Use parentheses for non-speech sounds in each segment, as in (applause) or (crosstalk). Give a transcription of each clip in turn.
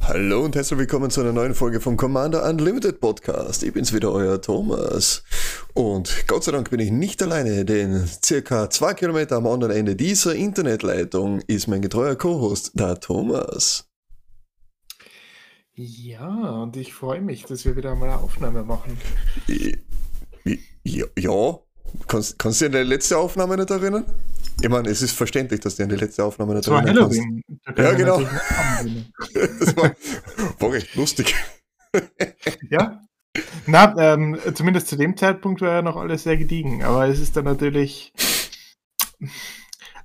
Hallo und herzlich willkommen zu einer neuen Folge vom Commander Unlimited Podcast. Ich bin's wieder, euer Thomas. Und Gott sei Dank bin ich nicht alleine, denn circa zwei Kilometer am anderen Ende dieser Internetleitung ist mein getreuer Co-Host, der Thomas. Ja, und ich freue mich, dass wir wieder mal eine Aufnahme machen. Ja, ja. Kannst, kannst du dich an deine letzte Aufnahme nicht erinnern? Ich meine, es ist verständlich, dass du an die letzte Aufnahme nicht erinnern Halloween. kannst. Ja, genau. (laughs) das war, war recht lustig. ja. Na, ähm, zumindest zu dem Zeitpunkt war ja noch alles sehr gediegen, aber es ist dann natürlich.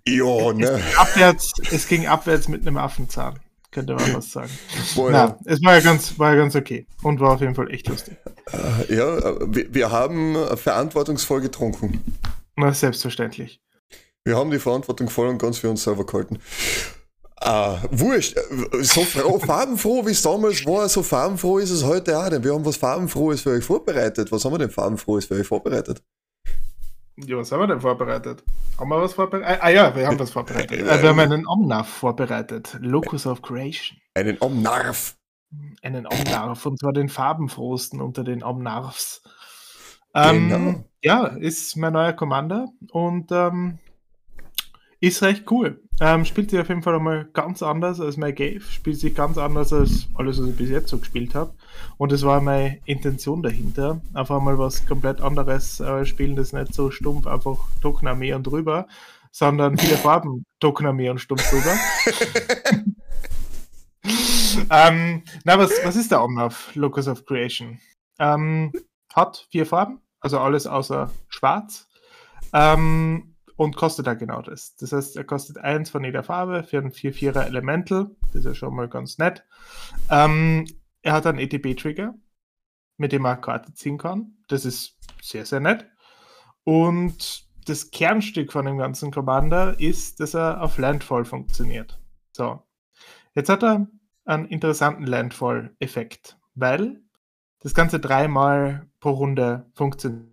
Ja, ne? Es ging abwärts, es ging abwärts mit einem Affenzahn könnte man was sagen. Boah, Na, es war ja, ganz, war ja ganz okay und war auf jeden Fall echt lustig. Äh, ja, wir, wir haben verantwortungsvoll getrunken. Na, selbstverständlich. Wir haben die Verantwortung voll und ganz für uns selber gehalten. Uh, wurscht, so farbenfroh wie es damals war, so farbenfroh ist es heute auch, denn wir haben was farbenfrohes für euch vorbereitet. Was haben wir denn farbenfrohes für euch vorbereitet? Ja, was haben wir denn vorbereitet? Haben wir was vorbereitet? Ah, ah ja, wir haben was vorbereitet. (laughs) Äh, wir haben einen Omnarf vorbereitet. Locus of Creation. Einen Omnarf. Einen Omnarf, und zwar den farbenfrohsten unter den Omnarfs. Ähm, genau. Ja, ist mein neuer Commander und ähm, ist recht cool. Ähm, spielt sich auf jeden Fall einmal ganz anders als mein Gave, spielt sich ganz anders als alles, was ich bis jetzt so gespielt habe. Und es war meine Intention dahinter, einfach mal was komplett anderes äh, spielen, das nicht so stumpf einfach Tokenarmee und drüber, sondern viele (laughs) Farben Tokenarmee und stumpf drüber. (laughs) ähm, na, was, was ist der Omnav Locus of Creation? Ähm, hat vier Farben, also alles außer schwarz. Ähm, und kostet er genau das. Das heißt, er kostet eins von jeder Farbe für ein 4-4er Elemental. Das ist ja schon mal ganz nett. Ähm, er hat einen ETB-Trigger, mit dem er Karte ziehen kann. Das ist sehr, sehr nett. Und das Kernstück von dem ganzen Commander ist, dass er auf Landfall funktioniert. So. Jetzt hat er einen interessanten Landfall-Effekt, weil das Ganze dreimal pro Runde funktioniert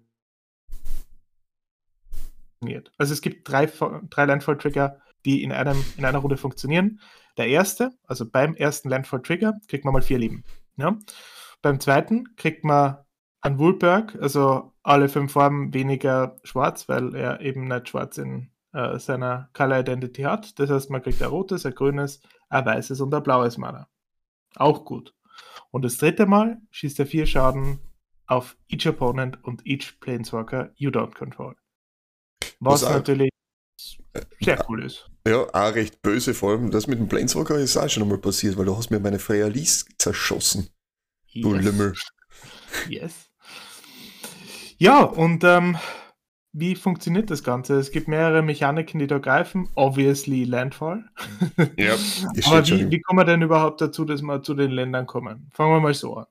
funktioniert. Also es gibt drei, drei Landfall-Trigger, die in, einem, in einer Runde funktionieren. Der erste, also beim ersten Landfall-Trigger, kriegt man mal vier Leben. Ja? Beim zweiten kriegt man einen Woolberg, also alle fünf Farben weniger schwarz, weil er eben nicht schwarz in äh, seiner Color Identity hat. Das heißt, man kriegt ein rotes, ein grünes, ein weißes und ein blaues Mana. Auch gut. Und das dritte Mal schießt er vier Schaden auf each opponent und each Planeswalker you don't control. Was, was natürlich sehr cool ist. Ja, auch recht böse, vor allem das mit dem Planeswalker ist auch schon einmal passiert, weil du hast mir meine Freya Lies zerschossen. Yes. Du Lümmel. Yes. Ja, und ähm, wie funktioniert das Ganze? Es gibt mehrere Mechaniken, die da greifen. Obviously Landfall. Ja, (laughs) Aber wie, wie kommen wir denn überhaupt dazu, dass wir zu den Ländern kommen? Fangen wir mal so an.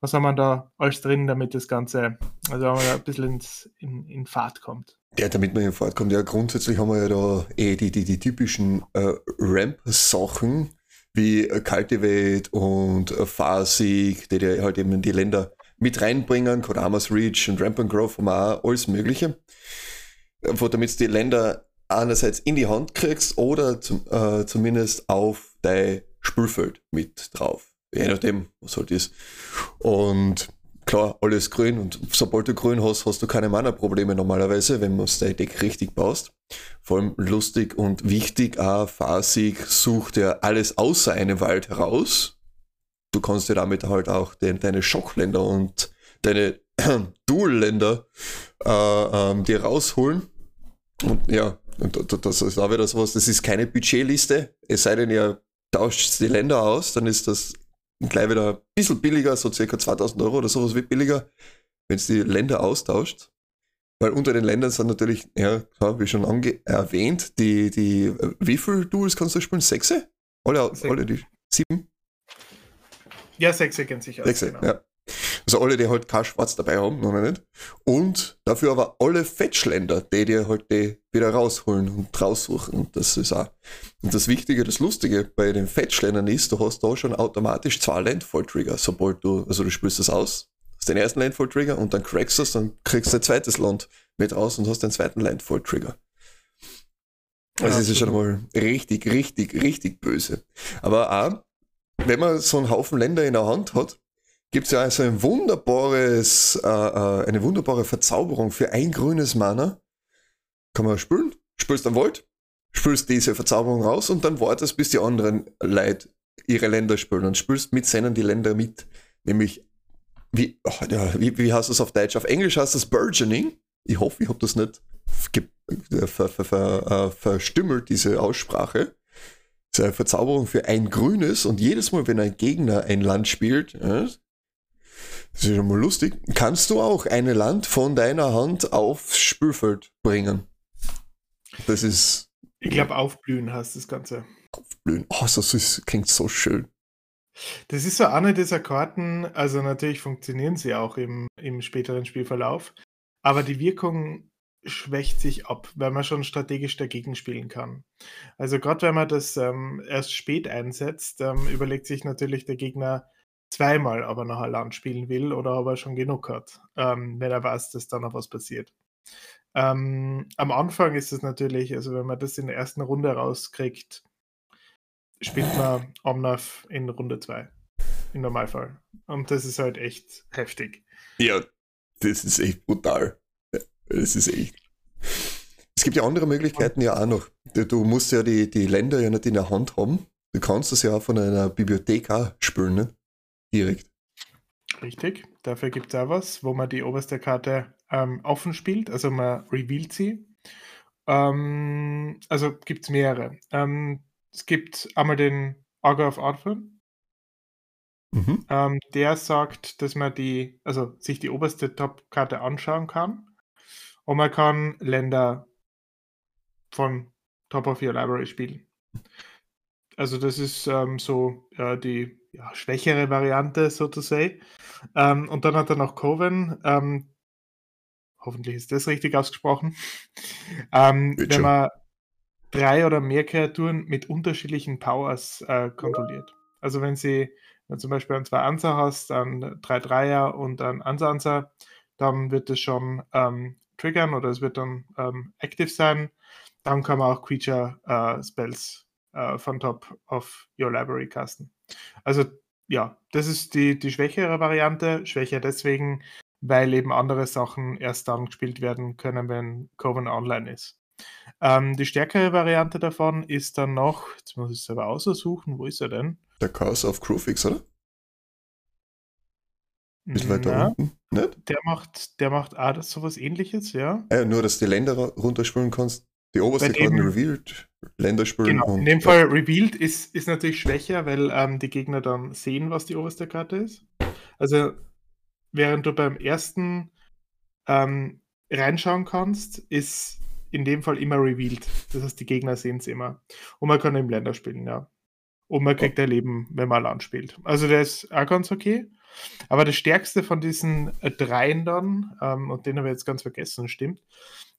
Was haben wir da alles drin, damit das Ganze also ein bisschen ins, in, in Fahrt kommt? Ja, damit man in Fahrt kommt. Ja, grundsätzlich haben wir ja da eh die, die, die typischen äh, Ramp-Sachen wie äh, Cultivate und äh, Farsig, die, die halt eben die Länder mit reinbringen, Kodamas Reach und Ramp and Growth haben auch alles Mögliche. Einfach damit du die Länder einerseits in die Hand kriegst oder zum, äh, zumindest auf dein Spielfeld mit drauf. Je nachdem, was halt ist. Und klar, alles grün und sobald du grün hast, hast du keine Mana-Probleme normalerweise, wenn du das Deck richtig baust. Vor allem lustig und wichtig, auch Fasig sucht ja alles außer einem Wald heraus. Du kannst dir damit halt auch den, deine Schockländer und deine (clears throat) Dual-Länder äh, ähm, dir rausholen. Und ja, und das ist auch wieder sowas, das ist keine Budgetliste, es sei denn, ihr tauscht die Länder aus, dann ist das gleich wieder ein bisschen billiger, so circa 2000 Euro oder sowas wird billiger, wenn es die Länder austauscht. Weil unter den Ländern sind natürlich, ja, wie schon erwähnt, die, die, äh, wie viele Duels kannst du spielen? Sechse? Alle, Sechs. alle die sieben? Ja, sechse kennt sich aus. Sechse, genau. ja. Also alle, die halt kein Schwarz dabei haben, noch nicht. Und dafür aber alle Fetchländer, die dir halt die wieder rausholen und raussuchen. Und das ist auch. Und das Wichtige, das Lustige bei den Fetchländern ist, du hast da schon automatisch zwei Landfall-Trigger, sobald du, also du spielst das aus, hast den ersten Landfall-Trigger und dann crackst du es, dann kriegst du ein zweites Land mit raus und hast den zweiten Landfall-Trigger. Also es ist schon mal richtig, richtig, richtig böse. Aber auch, wenn man so einen Haufen Länder in der Hand hat, gibt es ja also ein wunderbares, äh, äh, eine wunderbare Verzauberung für ein grünes Mana. Kann man spülen, spülst am Wald, spülst diese Verzauberung raus und dann wartest, bis die anderen Leute ihre Länder spülen und spülst mit seinen die Länder mit. Nämlich, wie, oh, ja, wie, wie heißt das auf Deutsch? Auf Englisch heißt das Burgeoning. Ich hoffe, ich habe das nicht ver, ver, ver, äh, verstümmelt, diese Aussprache. Das ist eine Verzauberung für ein grünes und jedes Mal, wenn ein Gegner ein Land spielt, das ist schon mal lustig. Kannst du auch ein Land von deiner Hand aufs Spielfeld bringen? Das ist. Ich glaube, aufblühen heißt das Ganze. Aufblühen. Oh, das ist, klingt so schön. Das ist so eine dieser Karten, also natürlich funktionieren sie auch im, im späteren Spielverlauf, aber die Wirkung schwächt sich ab, weil man schon strategisch dagegen spielen kann. Also gerade wenn man das ähm, erst spät einsetzt, ähm, überlegt sich natürlich der Gegner, zweimal aber ein Land spielen will oder aber schon genug hat, ähm, wenn er weiß, dass da noch was passiert. Ähm, am Anfang ist es natürlich, also wenn man das in der ersten Runde rauskriegt, spielt man Omnav in Runde 2. Im Normalfall. Und das ist halt echt heftig. Ja, das ist echt brutal. Das ist echt. Es gibt ja andere Möglichkeiten ja auch noch. Du musst ja die, die Länder ja nicht in der Hand haben. Du kannst das ja auch von einer Bibliothek auch spülen, ne? Direkt. Richtig, dafür gibt es auch was, wo man die oberste Karte ähm, offen spielt, also man revealt sie. Ähm, also gibt es mehrere. Ähm, es gibt einmal den Auger of Arthur. Mhm. Ähm, der sagt, dass man die, also sich die oberste Top-Karte anschauen kann. Und man kann Länder von Top of Your Library spielen. Also das ist ähm, so ja, die ja, schwächere Variante sozusagen. Ähm, und dann hat er noch Coven. Ähm, hoffentlich ist das richtig ausgesprochen. (laughs) ähm, wenn man drei oder mehr Kreaturen mit unterschiedlichen Powers äh, kontrolliert. Also wenn sie wenn zum Beispiel ein zwei Ansa hast, dann drei Dreier und ein Ansa Ansa, dann wird es schon ähm, triggern oder es wird dann ähm, active sein. Dann kann man auch Creature äh, Spells äh, von top of your library casten. Also ja, das ist die, die schwächere Variante. Schwächer deswegen, weil eben andere Sachen erst dann gespielt werden können, wenn Coven online ist. Ähm, die stärkere Variante davon ist dann noch, jetzt muss ich es aber aussuchen, wo ist er denn? Der Chaos of Crewfix, oder? Bisschen weiter unten, nicht? Der macht, der macht auch das, sowas ähnliches, ja. ja. Nur, dass du die Länder runterspielen kannst. Die oberste Karten revealed, Länderspielen. Genau, in dem Fall revealed ist, ist natürlich schwächer, weil ähm, die Gegner dann sehen, was die oberste Karte ist. Also, während du beim ersten ähm, reinschauen kannst, ist in dem Fall immer revealed. Das heißt, die Gegner sehen es immer. Und man kann im Länder spielen, ja. Und man kriegt oh. Erleben, wenn man Land spielt. Also der ist auch ganz okay. Aber das stärkste von diesen äh, dreien dann, ähm, und den habe ich jetzt ganz vergessen, stimmt,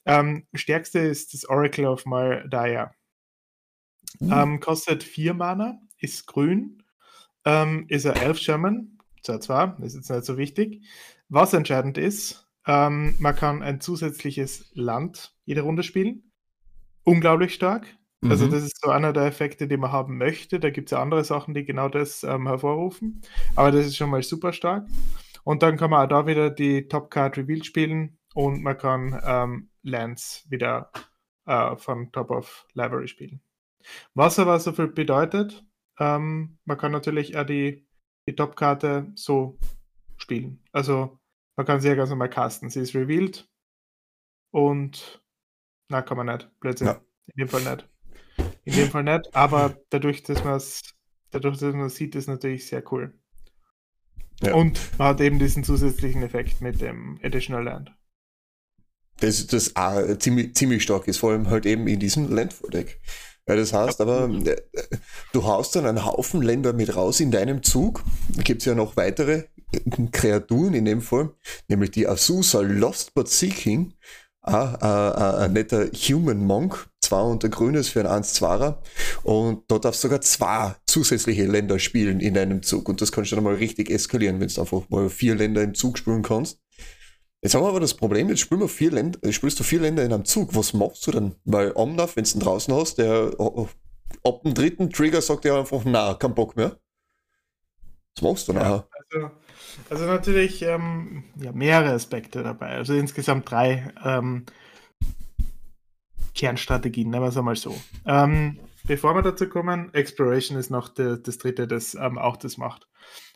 ähm, stärkste ist das Oracle of Mardaya. Mhm. Ähm, kostet 4 Mana, ist grün, ähm, ist ein Elf Shaman, zwar zwar, ist jetzt nicht so wichtig. Was entscheidend ist, ähm, man kann ein zusätzliches Land jede Runde spielen. Unglaublich stark. Also mhm. das ist so einer der Effekte, die man haben möchte. Da gibt es ja andere Sachen, die genau das ähm, hervorrufen. Aber das ist schon mal super stark. Und dann kann man auch da wieder die Top Card Reveal spielen und man kann ähm, Lands wieder äh, von Top of Library spielen. Was aber so viel bedeutet, ähm, man kann natürlich auch die, die Top-Karte so spielen. Also man kann sie ja ganz normal casten. Sie ist revealed und na, kann man nicht. Blödsinn. Ja. In dem Fall nicht. In dem Fall nicht, aber dadurch, dass man es dadurch, dass man es sieht, ist natürlich sehr cool. Ja. Und man hat eben diesen zusätzlichen Effekt mit dem Additional Land das, das auch ziemlich, ziemlich stark ist, vor allem halt eben in diesem Landfall-Deck. Weil das heißt aber, äh, du haust dann einen Haufen Länder mit raus in deinem Zug. Da gibt es ja noch weitere Kreaturen in dem Fall, nämlich die Azusa Lost But Seeking, Ah, äh, äh, ein netter Human Monk, zwei und der Grüne ist für ein 1-2er. Und dort darfst du sogar zwei zusätzliche Länder spielen in einem Zug. Und das kannst du dann mal richtig eskalieren, wenn du einfach mal vier Länder im Zug spielen kannst. Jetzt haben wir aber das Problem, jetzt spielen wir vier Länder, äh, spielst du vier Länder in einem Zug. Was machst du dann? Weil Omnaf, wenn du ihn draußen hast, der ab dem dritten Trigger sagt er einfach, na, kein Bock mehr. Was machst du ja, nachher? Also also natürlich ähm, ja, mehrere Aspekte dabei. Also insgesamt drei ähm, Kernstrategien, wir es einmal so. Ähm, bevor wir dazu kommen, Exploration ist noch de, das dritte, das ähm, auch das macht.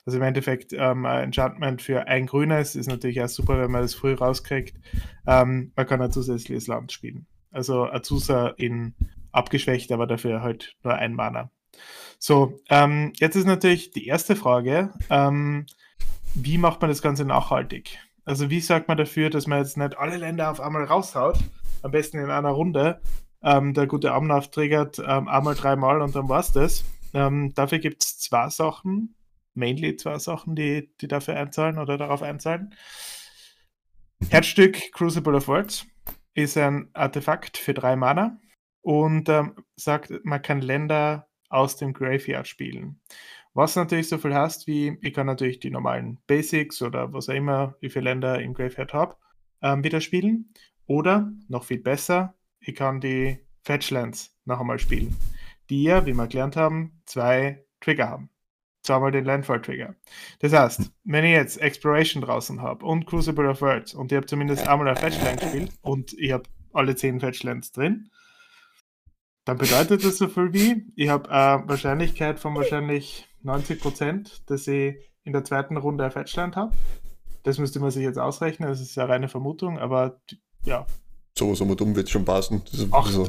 Also im Endeffekt, ähm, Enchantment für ein grünes ist natürlich auch super, wenn man das früh rauskriegt. Ähm, man kann ein zusätzliches Land spielen. Also Azusa in abgeschwächt, aber dafür halt nur ein Mana. So, ähm, jetzt ist natürlich die erste Frage, ähm, wie macht man das Ganze nachhaltig? Also wie sagt man dafür, dass man jetzt nicht alle Länder auf einmal raushaut, am besten in einer Runde, ähm, der gute Amnaf triggert ähm, einmal, dreimal und dann war es das. Ähm, dafür gibt es zwei Sachen, mainly zwei Sachen, die, die dafür einzahlen oder darauf einzahlen. Herzstück Crucible of Words ist ein Artefakt für drei Mana und ähm, sagt, man kann Länder aus dem Graveyard spielen. Was natürlich so viel heißt, wie ich kann natürlich die normalen Basics oder was auch immer, wie viele Länder im Graveyard habe, ähm, wieder spielen. Oder, noch viel besser, ich kann die Fetchlands noch einmal spielen, die ja, wie wir gelernt haben, zwei Trigger haben. Zweimal den Landfall-Trigger. Das heißt, wenn ich jetzt Exploration draußen habe und Crucible of Words und ich habe zumindest einmal ein Fetchland gespielt und ich habe alle zehn Fetchlands drin, dann bedeutet das so viel wie, ich habe eine Wahrscheinlichkeit von wahrscheinlich 90 Prozent, dass ich in der zweiten Runde ein Fettstand habe. Das müsste man sich jetzt ausrechnen, das ist ja reine Vermutung, aber ja. So, so mit um wird es schon passen.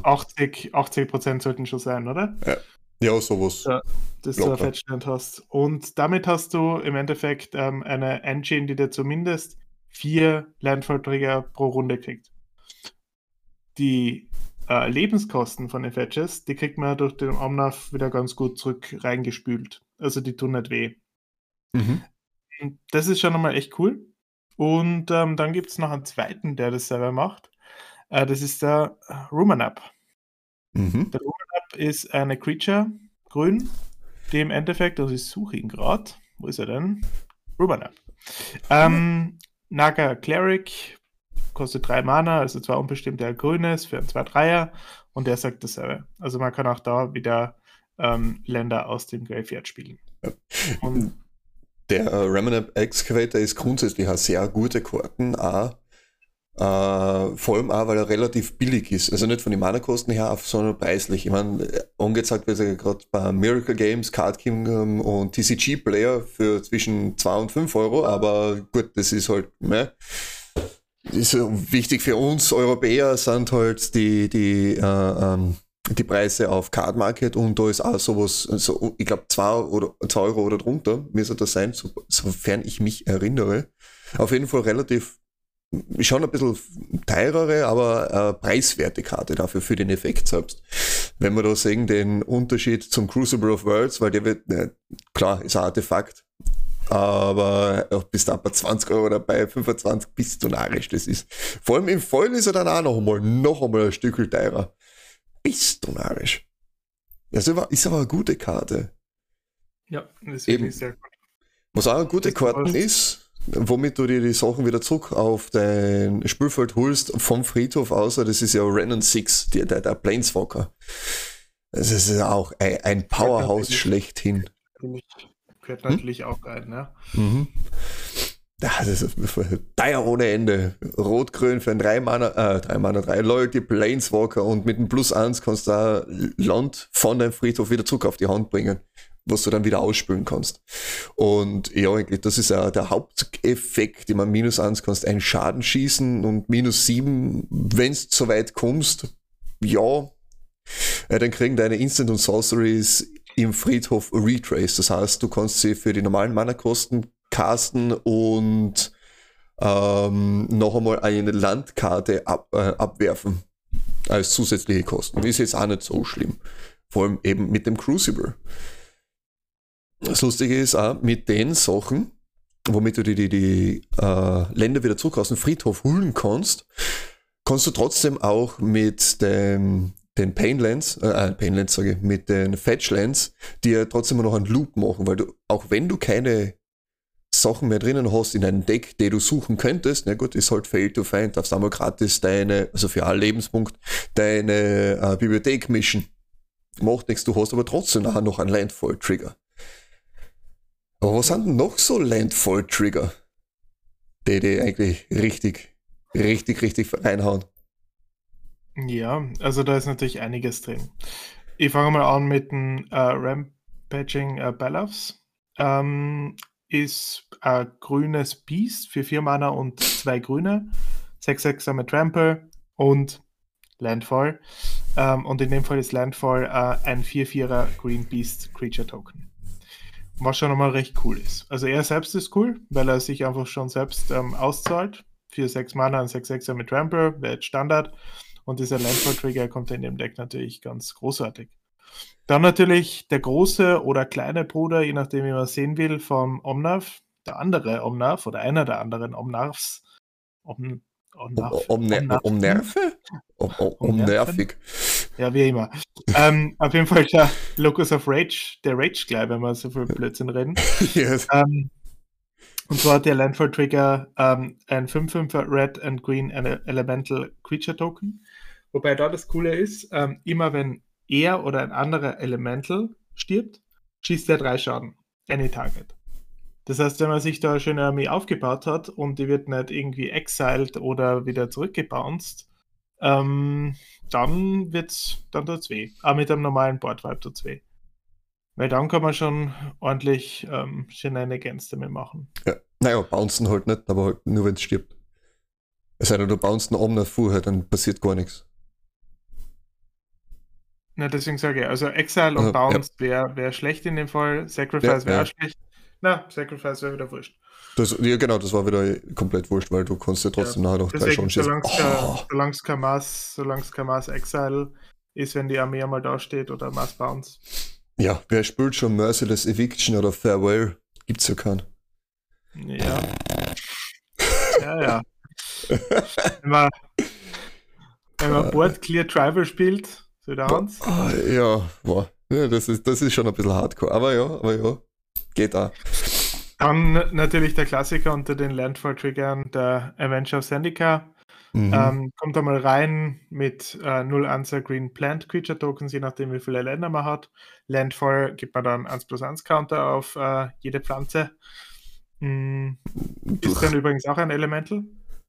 80, 80 Prozent sollten schon sein, oder? Ja, ja sowas. Ja, dass locker. du Fettstand hast. Und damit hast du im Endeffekt ähm, eine Engine, die dir zumindest vier Landfall-Trigger pro Runde kriegt. Die äh, Lebenskosten von den Fetches, die kriegt man durch den Omnaf wieder ganz gut zurück reingespült. Also die tun nicht weh. Mhm. Das ist schon einmal echt cool. Und ähm, dann gibt es noch einen zweiten, der das selber macht. Äh, das ist der Rumanap. Mhm. Der Rumanap ist eine Creature, grün, die im Endeffekt, also ich suche ihn gerade. Wo ist er denn? Rumanap. Ähm, Naga Cleric kostet drei Mana, also zwar unbestimmt der grünes für ein 2-3er und der sagt dasselbe. Also man kann auch da wieder ähm, Länder aus dem Graveyard spielen. Und der äh, Remnant Excavator ist grundsätzlich eine sehr gute Karten, auch, äh, vor allem auch, weil er relativ billig ist. Also nicht von den Mana-Kosten her, sondern preislich. Ich meine, äh, angezeigt wird er gerade bei Miracle Games, Card Kingdom und TCG Player für zwischen 2 und 5 Euro, aber gut, das ist halt, ne? ist wichtig für uns Europäer sind halt die, die, äh, ähm, die Preise auf Card Market und da ist auch sowas, so, ich glaube, 2 oder zwei Euro oder drunter müsste das sein, so, sofern ich mich erinnere. Auf jeden Fall relativ schon ein bisschen teurere, aber äh, preiswerte Karte dafür für den Effekt selbst. Wenn wir da sehen, den Unterschied zum Crucible of Worlds, weil der wird, äh, klar, ist ein Artefakt, aber auch bis da bei 20 Euro dabei, 25 bist du narrisch, das ist. Vor allem im Vollen ist er dann auch noch einmal, noch einmal ein Stück teurer. Bist du narrisch. Das ist aber eine gute Karte. Ja, das ist Eben. sehr gut. Was auch eine gute Karte ist, womit du dir die Sachen wieder zurück auf dein Spielfeld holst vom Friedhof, außer das ist ja Renan 6, der, der, der Planeswalker. Das ist ja auch ein, ein Powerhouse schlechthin. Gehört natürlich hm? auch rein, ne? Mhm. Das ist teuer ohne Ende. Rot-Grün für ein 3 Mana, äh, 3 Mana, 3 Loyalty Planeswalker und mit einem Plus 1 kannst du da Land von deinem Friedhof wieder zurück auf die Hand bringen, was du dann wieder ausspülen kannst. Und ja, eigentlich, das ist ja der Haupteffekt, den man minus 1 kannst einen Schaden schießen und minus 7, wenn du so weit kommst, ja, äh, dann kriegen deine Instant und Sorceries im Friedhof Retrace. Das heißt, du kannst sie für die normalen Mana-Kosten casten und ähm, noch einmal eine Landkarte ab, äh, abwerfen als zusätzliche Kosten. Ist jetzt auch nicht so schlimm. Vor allem eben mit dem Crucible. Das Lustige ist auch, mit den Sachen womit du die, die, die äh, Länder wieder zurück aus dem Friedhof holen kannst, kannst du trotzdem auch mit dem, den Painlands, äh, äh Painlands sage ich, mit den Fetchlands, ja trotzdem noch einen Loop machen, weil du, auch wenn du keine Sachen mehr drinnen hast in einem Deck, die du suchen könntest, na gut, ist halt fail to find, darfst einmal gratis deine, also für alle Lebenspunkt, deine äh, Bibliothek mischen. Macht nichts, du hast aber trotzdem nachher noch einen Landfall-Trigger. Aber was sind denn noch so Landfall-Trigger, die die eigentlich richtig, richtig, richtig reinhauen? Ja, also da ist natürlich einiges drin. Ich fange mal an mit dem äh, Rampaging äh, Balafs. Ähm, ist ein grünes Beast für vier Mana und zwei grüne. 6-6er mit Trample und Landfall. Ähm, und in dem Fall ist Landfall äh, ein 4-4er Green Beast Creature Token. Was schon einmal recht cool ist. Also er selbst ist cool, weil er sich einfach schon selbst ähm, auszahlt. Für 6 Mana und 6-6er mit Trample, wäre jetzt Standard. Und dieser Landfall-Trigger kommt in dem Deck natürlich ganz großartig. Dann natürlich der große oder kleine Bruder, je nachdem, wie man sehen will, vom Omnav, der andere Omnav oder einer der anderen Omnavs. Om, Omnav, um, um, Ja, wie immer. ähm, auf jeden Fall der Locus of Rage, der Rage gleich, wenn wir so viel Blödsinn reden. (laughs) yes. ähm, und zwar hat der Landfall Trigger ähm, ein 5-5er Red and Green Elemental Creature Token. Wobei da das Coole ist, ähm, immer wenn er oder ein anderer Elemental stirbt, schießt er drei Schaden. Any Target. Das heißt, wenn man sich da eine schöne Armee aufgebaut hat und die wird nicht irgendwie exiled oder wieder zurückgebounced, ähm, dann wird's, dann tut's weh. Aber mit einem normalen Boardwipe tut's weh. Weil dann kann man schon ordentlich ähm, Shenanigans damit machen. Ja, naja, bouncen halt nicht, aber halt nur wenn es stirbt. Es sei denn, du bounst einen Omna vorher, dann passiert gar nichts. Na, deswegen sage ich, also Exile und also, Bounce ja. wäre wär schlecht in dem Fall, Sacrifice wäre ja. schlecht. Na, Sacrifice wäre wieder wurscht. Das, ja, genau, das war wieder komplett wurscht, weil du kannst ja trotzdem ja. nachher noch drei Chancen schießen. Solange es kein Mass, solange kein Mass Exile ist, wenn die Armee einmal da steht oder Mass Bounce. Ja, wer spielt schon Merciless Eviction oder Farewell? Gibt's ja keinen. Ja. ja, ja. (laughs) wenn man, wenn man Board Clear Tribal spielt, so der Hans? Ah, ja, boah. ja das, ist, das ist schon ein bisschen hardcore. Aber ja, aber ja, geht auch. Dann natürlich der Klassiker unter den Landfall-Triggern, der Avenger of Zendika. Mhm. Ähm, kommt einmal rein mit äh, 0 Answer Green Plant Creature Tokens, je nachdem wie viele Länder man hat. Landfall gibt man dann 1 plus 1 Counter auf äh, jede Pflanze. Mhm. Ist dann übrigens auch ein Elemental.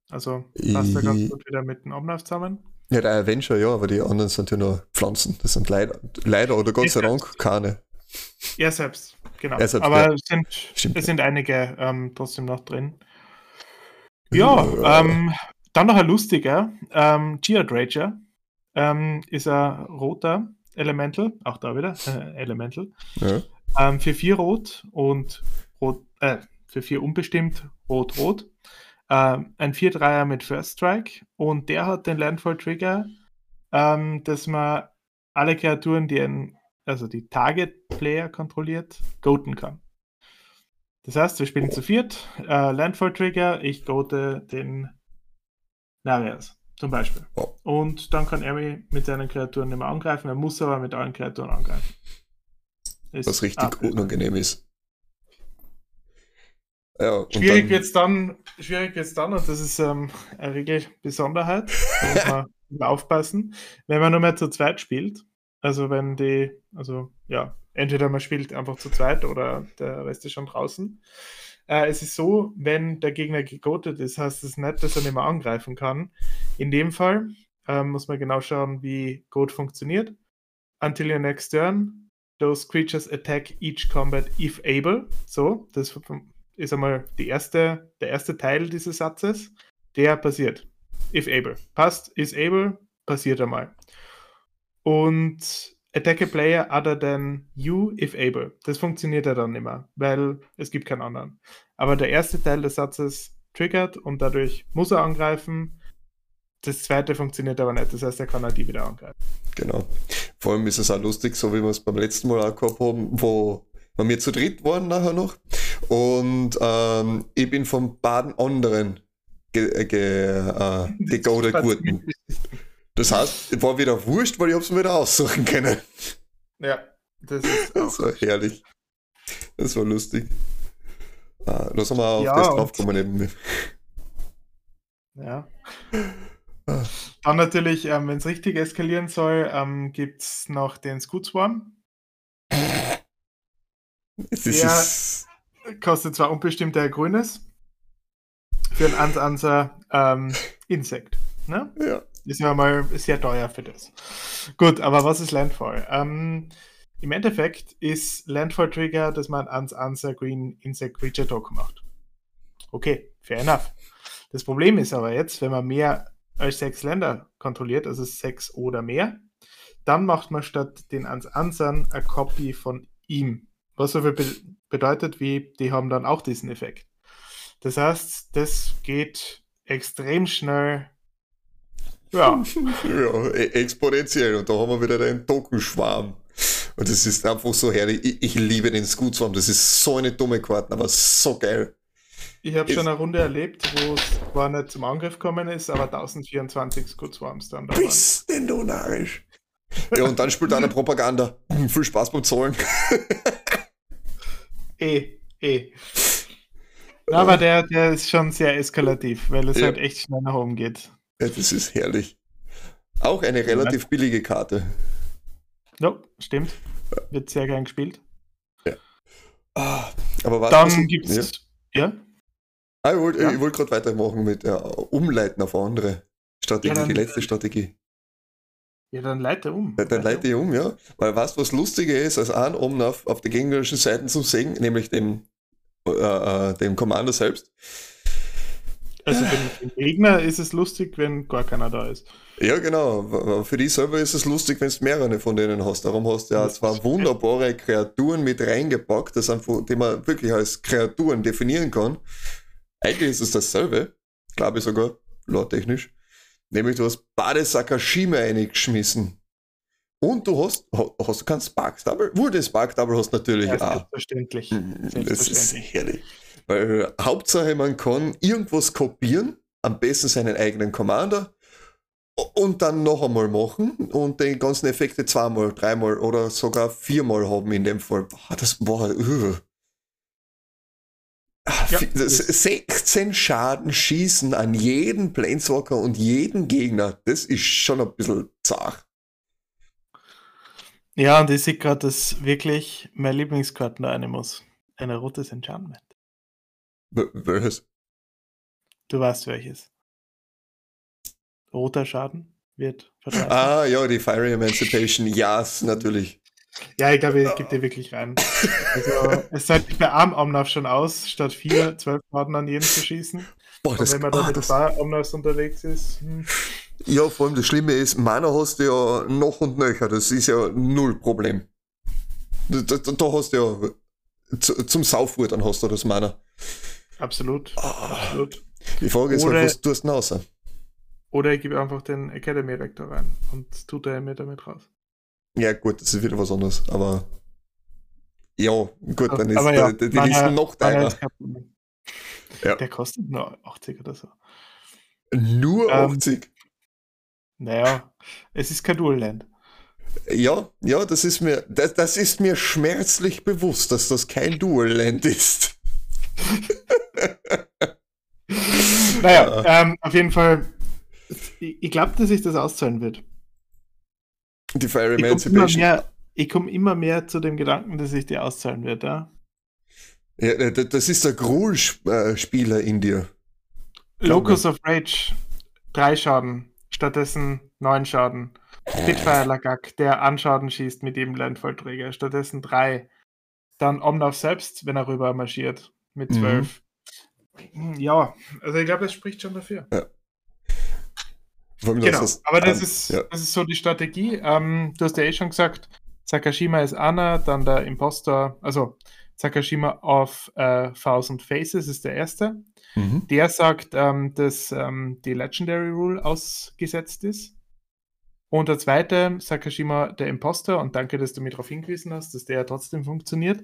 Also passt da ganz gut wieder mit dem Omnav zusammen. Ja, der Avenger, ja, aber die anderen sind ja nur Pflanzen. Das sind leider, leider oder Gott sei Dank keine. Er selbst, genau. Selbst, aber es, sind, es sind einige ähm, trotzdem noch drin. Ja, ja. Ähm, dann noch ein lustiger. Ähm, Geode Rager ähm, ist ein roter Elemental, auch da wieder, äh, Elemental. Ja. Ähm, für vier Rot und Rot, äh, für vier unbestimmt, Rot-Rot. Ähm, ein 4-3er mit First Strike und der hat den Landfall Trigger, ähm, dass man alle Kreaturen, die ein, also die Target Player kontrolliert, goaten kann. Das heißt, wir spielen zu viert, äh, Landfall Trigger, ich goate den Narias zum Beispiel. Und dann kann er mich mit seinen Kreaturen nicht mehr angreifen, er muss aber mit allen Kreaturen angreifen. Ist Was richtig unangenehm ist. Ja, schwierig wird es dann, schwierig wird's dann, und das ist ähm, eine Regelbesonderheit, da muss man (laughs) aufpassen, wenn man nur mehr zu zweit spielt. Also wenn die, also ja, entweder man spielt einfach zu zweit oder der Rest ist schon draußen. Äh, es ist so, wenn der Gegner gegotet ist, heißt es das nicht, dass er nicht mehr angreifen kann. In dem Fall äh, muss man genau schauen, wie Goat funktioniert. Until your next turn, those creatures attack each combat if able. So, das ist einmal die erste, der erste Teil dieses Satzes, der passiert. If able. Passt, is able, passiert einmal. Und attack a player other than you if able. Das funktioniert ja dann immer, weil es gibt keinen anderen. Aber der erste Teil des Satzes triggert und dadurch muss er angreifen. Das zweite funktioniert aber nicht, das heißt, er kann halt die wieder angreifen. Genau. Vor allem ist es auch lustig, so wie wir es beim letzten Mal auch gehabt haben, wo wir zu dritt waren nachher noch Und ähm, ich bin von beiden anderen ge, ge, äh, (laughs) gegodet worden. Das heißt, war wieder wurscht, weil ich es mir wieder aussuchen können. Ja, das ist (laughs) Das war herrlich. Das war lustig. Ah, da sind wir auf Ja, das draufgekommen neben mir. Ja. Ah. Dann natürlich, ähm, wenn es richtig eskalieren soll, ähm, gibt es noch den Scoot Swarm. Das Ja. ist. Kostet zwar unbestimmt ein grünes. Für ein Ansanser ähm, Insekt. Ne? Ja. Ist ja mal sehr teuer für das. Gut, aber was ist Landfall? Ähm, Im Endeffekt ist Landfall Trigger, dass man ans Answer Green Insect Creature Token macht. Okay, fair enough. Das Problem ist aber jetzt, wenn man mehr als sechs Länder kontrolliert, also sechs oder mehr, dann macht man statt den ans Answern eine Copy von ihm. Was so viel be bedeutet, wie die haben dann auch diesen Effekt. Das heißt, das geht extrem schnell. Ja, (laughs) Ja, e- exponentiell. Und da haben wir wieder den Tokenschwarm. Und das ist einfach so herrlich. Ich, ich liebe den Scoot Swarm. Das ist so eine dumme Karte, aber so geil. ich habe schon eine Runde erlebt, wo es zwar nicht zum Angriff gekommen ist, aber 1024 Scoot Swarms dann da waren. Bist denn du narrisch? Ja, und dann spielt einer Propaganda. (laughs) Viel Spaß beim Zahlen. (laughs) Eh, eh. Na, aber der, der ist schon sehr eskalativ, weil es Ja. halt echt schnell nach oben geht. Ja, das ist herrlich. Auch eine relativ billige Karte. Ja, stimmt. Wird sehr gern gespielt. Ah, aber was Dann was- gibt's. Ja. Ja? Ah, ich wollte Ja. wollt gerade weitermachen mit äh, Umleiten auf andere Strategie, Ja, dann- die letzte Strategie. Ja, dann leite um. Dann, dann leite ich um, ja. Weil du, was lustiger ist, als einen oben auf, auf der gegnerischen Seite zu sehen, nämlich dem, äh, äh, dem Commander selbst. Also für den Gegner ist es lustig, wenn gar keiner da ist. Ja, genau. Für die selber ist es lustig, wenn du mehrere von denen hast. Darum hast du ja zwei wunderbare Kreaturen mit reingepackt, das einfach, die man wirklich als Kreaturen definieren kann. Eigentlich ist es dasselbe, glaube ich sogar, lore-technisch. Nämlich du hast beide Sakashima eingeschmissen. Und du hast, ha- hast du keinen Spark Double? Wurde Spark Double hast du natürlich Ja, auch. selbstverständlich. Mhm, Das ist Selbstverständlich. herrlich. Weil äh, Hauptsache, man kann irgendwas kopieren, am besten seinen eigenen Commander, und dann noch einmal machen und die ganzen Effekte zweimal, dreimal oder sogar viermal haben in dem Fall. Boah, das war. Uh. Ja, das, 16 Schaden schießen an jeden Planeswalker und jeden Gegner, das ist schon ein bisschen zart. Ja, und ich sehe gerade, dass wirklich mein Lieblingskarten da rein muss. Ein rotes Enchantment. Welches? Du weißt welches. Roter Schaden wird verteilt. Ah, ja, die Fiery Emancipation, ja, yes, natürlich. Ja, ich glaube, ich gebe dir wirklich rein. Also, (laughs) es zahlt bei einem Omnav schon aus, statt vier, zwölf Schaden an jeden zu schießen. Boah, Und das, wenn man da ah, mit zwei Omnavs unterwegs ist, hm, Ja, vor allem das Schlimme ist, Mana hast du ja noch und nöcher, das ist ja null Problem. Da, da, da hast du ja zu, zum Saufruhr, dann hast du das Mana. Absolut. Ah, absolut. die Frage ist Oder- was tust du außer? Oder ich gebe einfach den Academy Rector rein und tut er mir damit raus. Ja, gut, das ist wieder was anderes, aber ja, gut, dann ist Aber ja, die, die Liste noch Problem. Ja. Der kostet nur 80 oder so. Nur Ähm, 80. Naja, es ist kein Dual Land. Ja, ja, das ist mir, das, das ist mir schmerzlich bewusst, dass das kein Dual Land ist. (laughs) (laughs) Naja, ähm, auf jeden Fall, ich, ich glaube, dass sich das auszahlen wird. Die Fire Ich komme immer, Emancipation. komm immer mehr zu dem Gedanken, dass sich die auszahlen wird. Ja? Ja, d- das ist der Gruul-Spieler in dir. Locus of Rage, drei Schaden, stattdessen neun Schaden. Spitfire Lagak, der Anschaden schießt mit jedem Landvollträger, stattdessen drei. Dann Omnav selbst, wenn er rüber marschiert, mit Mhm. Ja, also ich glaube, es spricht schon dafür. Vor allem, Genau, dass aber das ist, Ja. das ist so die Strategie. Ähm, du hast ja eh schon gesagt, Sakashima ist einer, dann der Impostor, also Sakashima auf äh, Thousand Faces ist der erste. Mhm. Der sagt, ähm, dass ähm, die Legendary Rule ausgesetzt ist. Und der zweite, Sakashima, der Imposter, und danke, dass du mir darauf hingewiesen hast, dass der ja trotzdem funktioniert.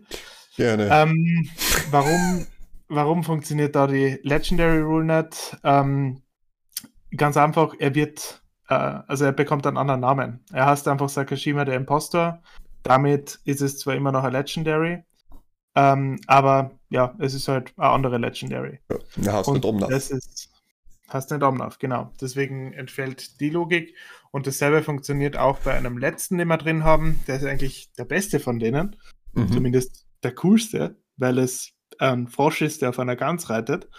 Gerne. Ähm, warum, warum funktioniert da die Legendary Rule nicht? Ähm, ganz einfach, er wird, äh, also er bekommt einen anderen Namen. Er heißt einfach Sakashima der Imposter. Damit ist es zwar immer noch ein Legendary, ähm, aber ja, es ist halt eine andere Legendary. Ja, heißt Und nicht Omnath. das ist, hast nicht Omnath, genau. Deswegen entfällt die Logik. Und dasselbe funktioniert auch bei einem letzten, den wir drin haben. Der ist eigentlich der beste von denen. Mhm. Zumindest der coolste, weil es ein Frosch ist, der auf einer Gans reitet.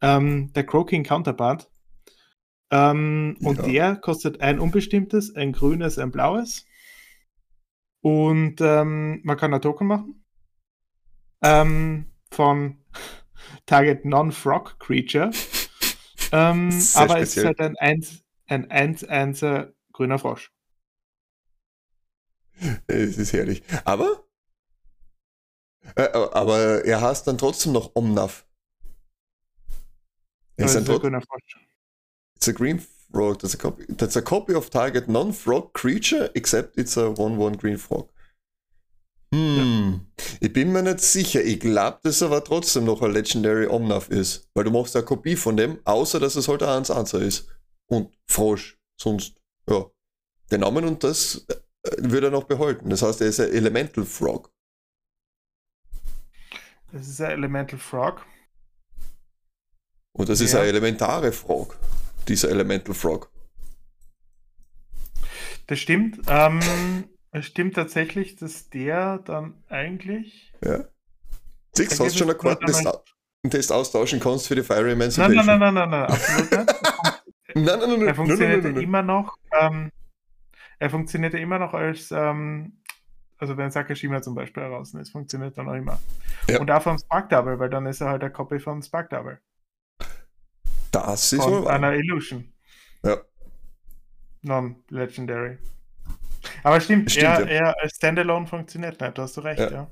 Ähm, der Croaking Counterpart. Ähm, Und Ja. der kostet ein unbestimmtes, ein grünes, ein blaues. Und ähm, man kann ein Token machen. Ähm, von (laughs) Target Non-Frog Creature. (laughs) Ähm, aber es ist halt ein 1 ein 1 1 grüner Frosch. Es ist herrlich. Aber, äh, aber er heißt dann trotzdem noch Omnath. Er Aber ist es ein ist ein trot- grüner Frosch. It's a green frog. That's a copy. That's a copy of target non-frog creature, except it's a 1-1 green frog. Hm. Ich bin mir nicht sicher. Ich glaube, dass er aber trotzdem noch ein Legendary Omnath ist. Weil du machst eine Kopie von dem, außer dass es halt ein 1-1er ist. Und Frosch. Sonst, ja. Den Namen und das äh, würde er noch behalten. Das heißt, er ist ein Elemental Frog. Das ist ein Elemental Frog. Und das ist Ja. eine elementare Frog. Dieser Elemental Frog. Das stimmt. Ähm, (laughs) es stimmt tatsächlich, dass der dann eigentlich. Ja. Da hast schon du einen Test austauschen kannst für die Fire Emancipation. nein, nein, nein, nein, nein, absolut nicht. (laughs) Nein, nein, nein, nein, Er funktioniert immer noch. Ähm, er funktioniert ja immer noch als. Also wenn Sakashima zum Beispiel heraus ist, funktioniert dann auch immer. Ja. Und auch vom Spark Double, weil dann ist er halt eine Copy vom Spark Double. Das ist Von einer Illusion. Ja. Non-Legendary. Aber stimmt, Stimmt, er, ja. er Standalone funktioniert nicht, da hast du recht, Ja. ja.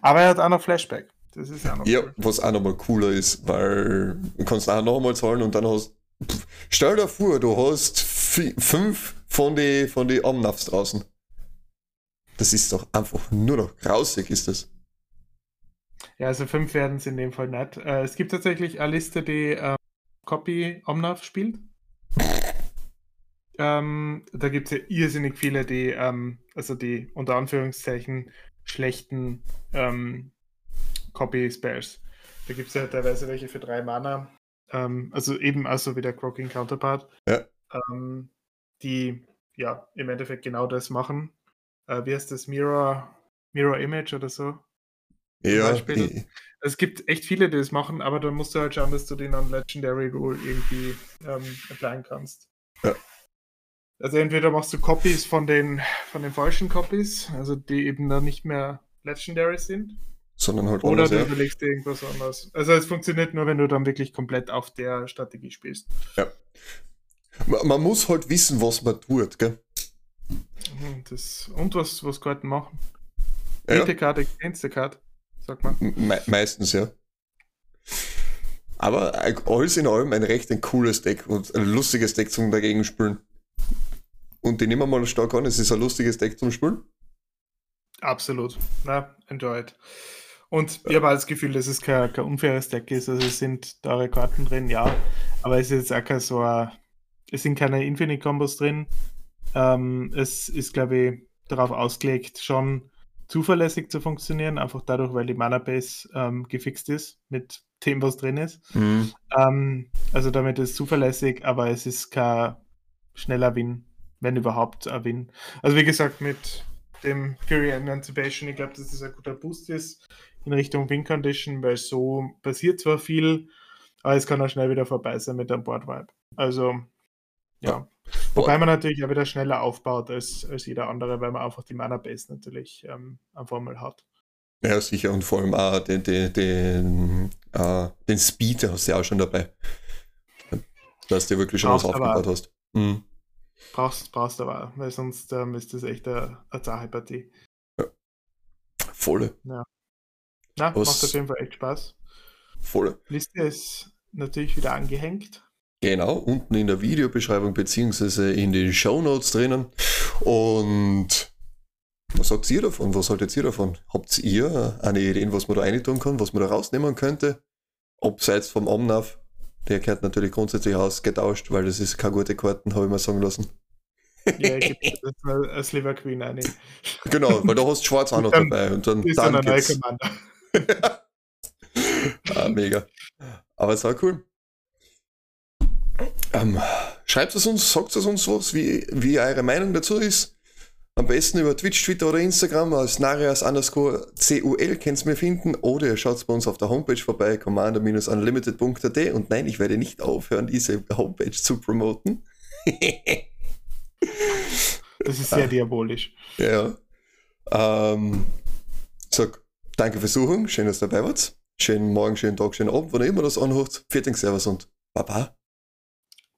Aber er hat auch noch Flashback. Das ist ja noch Ja, cool. was auch nochmal cooler ist, weil du kannst auch nochmal zahlen und dann hast. Pff, stell dir vor, du hast fünf von den von die Omnaths draußen. Das ist doch einfach nur noch grausig, ist das. Ja, also fünf werden es in dem Fall nicht. Äh, es gibt tatsächlich eine Liste, die ähm, Copy Omnath spielt. (laughs) Ähm, da gibt es ja irrsinnig viele, die, ähm, also die unter Anführungszeichen schlechten ähm, Copy Spells. Da gibt es ja teilweise welche für drei Mana. Ähm, also eben also wie der Croaking Counterpart. Ja. Ähm, die ja im Endeffekt genau das machen. Äh, wie heißt das? Mirror, Mirror Image oder so? Ja, ich, Es gibt echt viele, die das machen, aber dann musst du halt schauen, dass du den an Legendary Rule irgendwie ähm, applyen kannst. Ja. Also entweder machst du Copies von den, von den falschen Copies, also die eben dann nicht mehr Legendary sind, sondern halt oder anders, du ja. überlegst dir irgendwas anderes. Also es funktioniert nur, wenn du dann wirklich komplett auf der Strategie spielst. Man, man muss halt wissen, was man tut, gell? Das, und was, was Karten machen. Ja, Karte, Karte, sagt man. me meistens, ja. Aber alles in allem ein recht ein cooles Deck und ein lustiges Deck zum dagegen spielen. Und die nehmen wir mal stark an, es ist ein lustiges Deck zum Spielen. Absolut. Na, enjoyed. Und ich habe das Gefühl, dass es kein, kein unfaires Deck ist. Also es sind teure Karten drin, ja. Aber es ist jetzt auch kein so ein, Es sind keine Infinite-Combos drin. Ähm, es ist, glaube ich, darauf ausgelegt, schon zuverlässig zu funktionieren. Einfach dadurch, weil die Mana-Base ähm, gefixt ist mit dem, was drin ist. Ähm, also damit ist es zuverlässig, aber es ist kein schneller Win, wenn überhaupt ein Win. Also wie gesagt, mit dem Fury Emancipation, ich glaube, dass das ein guter Boost ist in Richtung Win Condition, weil so passiert zwar viel, aber es kann auch schnell wieder vorbei sein mit dem Board Vibe. Also ja. Ja. Wobei man natürlich auch wieder schneller aufbaut als, als jeder andere, weil man einfach die Mana Base natürlich ähm, einfach mal hat. Ja, sicher. Und vor allem auch den, den, den, äh, den Speed hast du ja auch schon dabei. Dass du wirklich schon was Brauchst aber- aufgebaut hast. Mhm. Brauchst, brauchst aber, weil sonst ähm, ist das echt eine, eine zahre Partie. Volle, Na, Was- macht auf jeden Fall echt Spaß. volle. Liste ist natürlich wieder angehängt. Genau, unten in der Videobeschreibung beziehungsweise in den Show Notes drinnen. Und was sagt ihr davon? Was haltet ihr davon? Habt ihr eine Idee, was man da reintun kann, was man da rausnehmen könnte? Abseits vom Omnav, der gehört natürlich grundsätzlich ausgetauscht, weil das ist keine gute Karten, habe ich mir sagen lassen. Ja, ich gebe das als Sliver Queen eine. Genau, weil da hast du Schwarz (laughs) auch noch Dann dabei und dann, dann dann geht's. (laughs) Ah, mega. Aber es war cool. Ähm, schreibt es uns, sagt es uns was, wie, wie eure Meinung dazu ist. Am besten über Twitch, Twitter oder Instagram als Narias underscore CUL könnt ihr mir finden oder ihr schaut bei uns auf der Homepage vorbei, commander-unlimited.at und nein, ich werde nicht aufhören, diese Homepage zu promoten. (laughs) Das ist sehr diabolisch. ja. Ähm, sag, danke fürs Suchen, schön, dass ihr dabei wart. Schönen Morgen, schönen Tag, schönen Abend, wann ihr immer das anhört. Viertel Servus und Baba.